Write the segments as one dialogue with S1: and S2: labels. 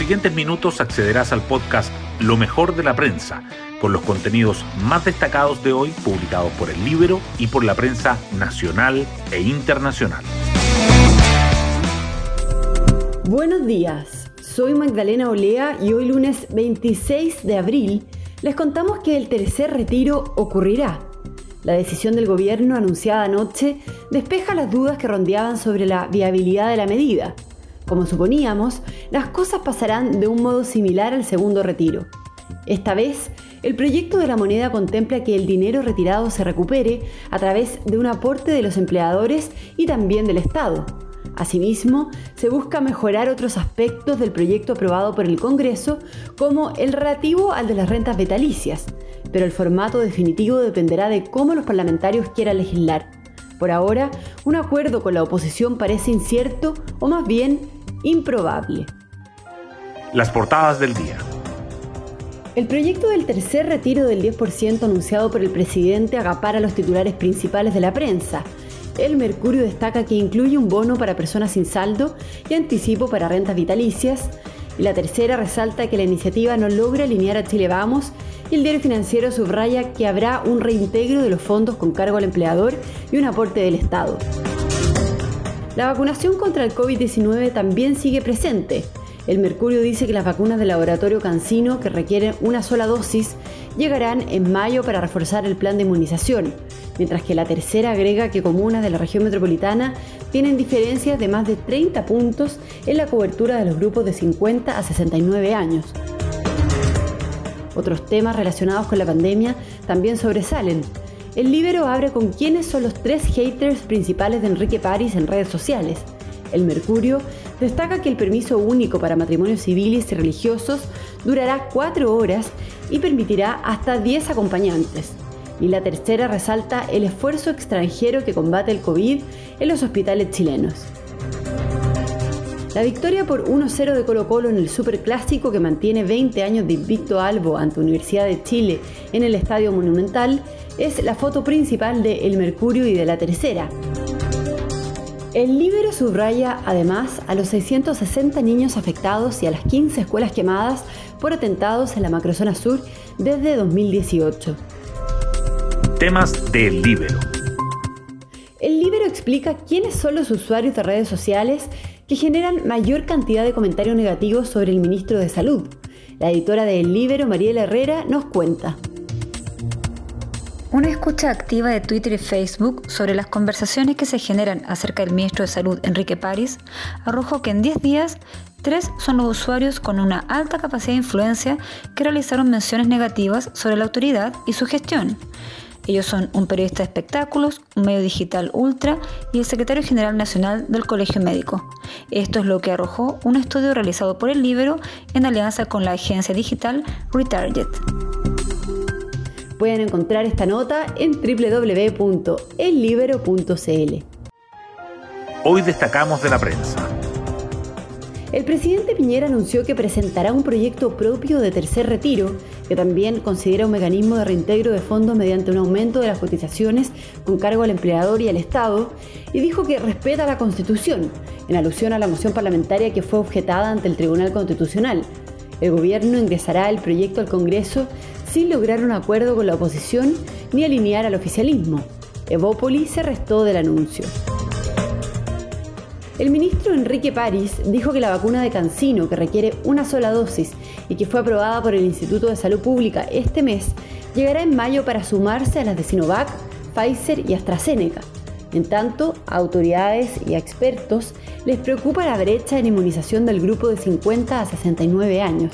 S1: siguientes minutos accederás al podcast Lo mejor de la prensa, con los contenidos más destacados de hoy publicados por el Libro y por la prensa nacional e internacional.
S2: Buenos días, soy Magdalena Olea y hoy lunes 26 de abril les contamos que el tercer retiro ocurrirá. La decisión del gobierno anunciada anoche despeja las dudas que rondeaban sobre la viabilidad de la medida. Como suponíamos, las cosas pasarán de un modo similar al segundo retiro. Esta vez, el proyecto de la moneda contempla que el dinero retirado se recupere a través de un aporte de los empleadores y también del Estado. Asimismo, se busca mejorar otros aspectos del proyecto aprobado por el Congreso, como el relativo al de las rentas vitalicias, pero el formato definitivo dependerá de cómo los parlamentarios quieran legislar. Por ahora, un acuerdo con la oposición parece incierto o más bien improbable.
S1: Las portadas del día.
S2: El proyecto del tercer retiro del 10% anunciado por el presidente agapara los titulares principales de la prensa. El Mercurio destaca que incluye un bono para personas sin saldo y anticipo para rentas vitalicias. Y la tercera resalta que la iniciativa no logra alinear a Chile Vamos y el diario financiero subraya que habrá un reintegro de los fondos con cargo al empleador y un aporte del Estado. La vacunación contra el COVID-19 también sigue presente. El Mercurio dice que las vacunas del laboratorio Cancino, que requieren una sola dosis, llegarán en mayo para reforzar el plan de inmunización, mientras que la tercera agrega que comunas de la región metropolitana tienen diferencias de más de 30 puntos en la cobertura de los grupos de 50 a 69 años. Otros temas relacionados con la pandemia también sobresalen. El Libero abre con quiénes son los tres haters principales de Enrique París en redes sociales. El Mercurio destaca que el permiso único para matrimonios civiles y religiosos durará cuatro horas y permitirá hasta 10 acompañantes. Y la tercera resalta el esfuerzo extranjero que combate el COVID en los hospitales chilenos. La victoria por 1-0 de Colo Colo en el Superclásico que mantiene 20 años de invicto albo ante Universidad de Chile en el Estadio Monumental es la foto principal de El Mercurio y de la Tercera. El Libero subraya además a los 660 niños afectados y a las 15 escuelas quemadas por atentados en la macrozona sur desde 2018.
S1: Temas del Libero.
S2: El Libero explica quiénes son los usuarios de redes sociales que generan mayor cantidad de comentarios negativos sobre el ministro de Salud. La editora de El Libero, Mariela Herrera, nos cuenta.
S3: Una escucha activa de Twitter y Facebook sobre las conversaciones que se generan acerca del ministro de Salud, Enrique París, arrojó que en 10 días, tres son los usuarios con una alta capacidad de influencia que realizaron menciones negativas sobre la autoridad y su gestión. Ellos son un periodista de espectáculos, un medio digital ultra y el secretario general nacional del Colegio Médico. Esto es lo que arrojó un estudio realizado por el Libro en alianza con la agencia digital Retarget.
S2: Pueden encontrar esta nota en www.ellibero.cl.
S1: Hoy destacamos de la prensa.
S2: El presidente Piñera anunció que presentará un proyecto propio de tercer retiro, que también considera un mecanismo de reintegro de fondos mediante un aumento de las cotizaciones con cargo al empleador y al Estado, y dijo que respeta la Constitución, en alusión a la moción parlamentaria que fue objetada ante el Tribunal Constitucional. El gobierno ingresará el proyecto al Congreso sin lograr un acuerdo con la oposición ni alinear al oficialismo. Evópoli se restó del anuncio. El ministro Enrique París dijo que la vacuna de Cancino, que requiere una sola dosis y que fue aprobada por el Instituto de Salud Pública este mes, llegará en mayo para sumarse a las de Sinovac, Pfizer y AstraZeneca. En tanto, a autoridades y a expertos les preocupa la brecha en inmunización del grupo de 50 a 69 años.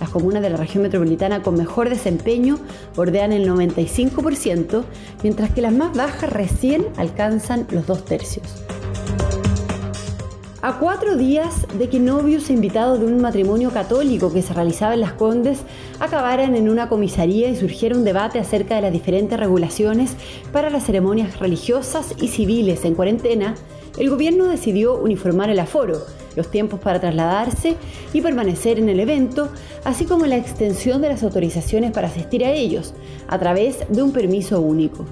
S2: Las comunas de la región metropolitana con mejor desempeño bordean el 95%, mientras que las más bajas recién alcanzan los dos tercios. A cuatro días de que novios e invitados de un matrimonio católico que se realizaba en Las Condes acabaran en una comisaría y surgiera un debate acerca de las diferentes regulaciones para las ceremonias religiosas y civiles en cuarentena, el gobierno decidió uniformar el aforo, los tiempos para trasladarse y permanecer en el evento, así como la extensión de las autorizaciones para asistir a ellos, a través de un permiso único.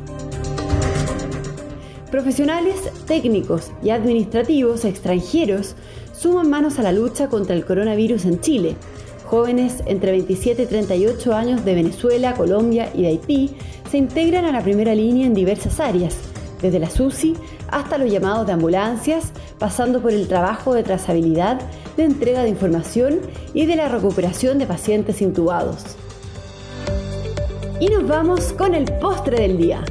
S2: Profesionales, técnicos y administrativos extranjeros suman manos a la lucha contra el coronavirus en Chile. Jóvenes entre 27 y 38 años de Venezuela, Colombia y de Haití se integran a la primera línea en diversas áreas, desde la SUSI hasta los llamados de ambulancias, pasando por el trabajo de trazabilidad, de entrega de información y de la recuperación de pacientes intubados. Y nos vamos con el postre del día.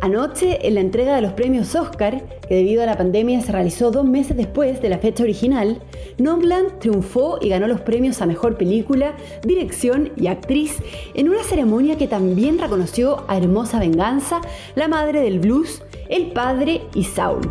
S2: Anoche, en la entrega de los premios Oscar, que debido a la pandemia se realizó dos meses después de la fecha original, Nobland triunfó y ganó los premios a Mejor Película, Dirección y Actriz en una ceremonia que también reconoció a Hermosa Venganza, la madre del blues, el padre y Saul.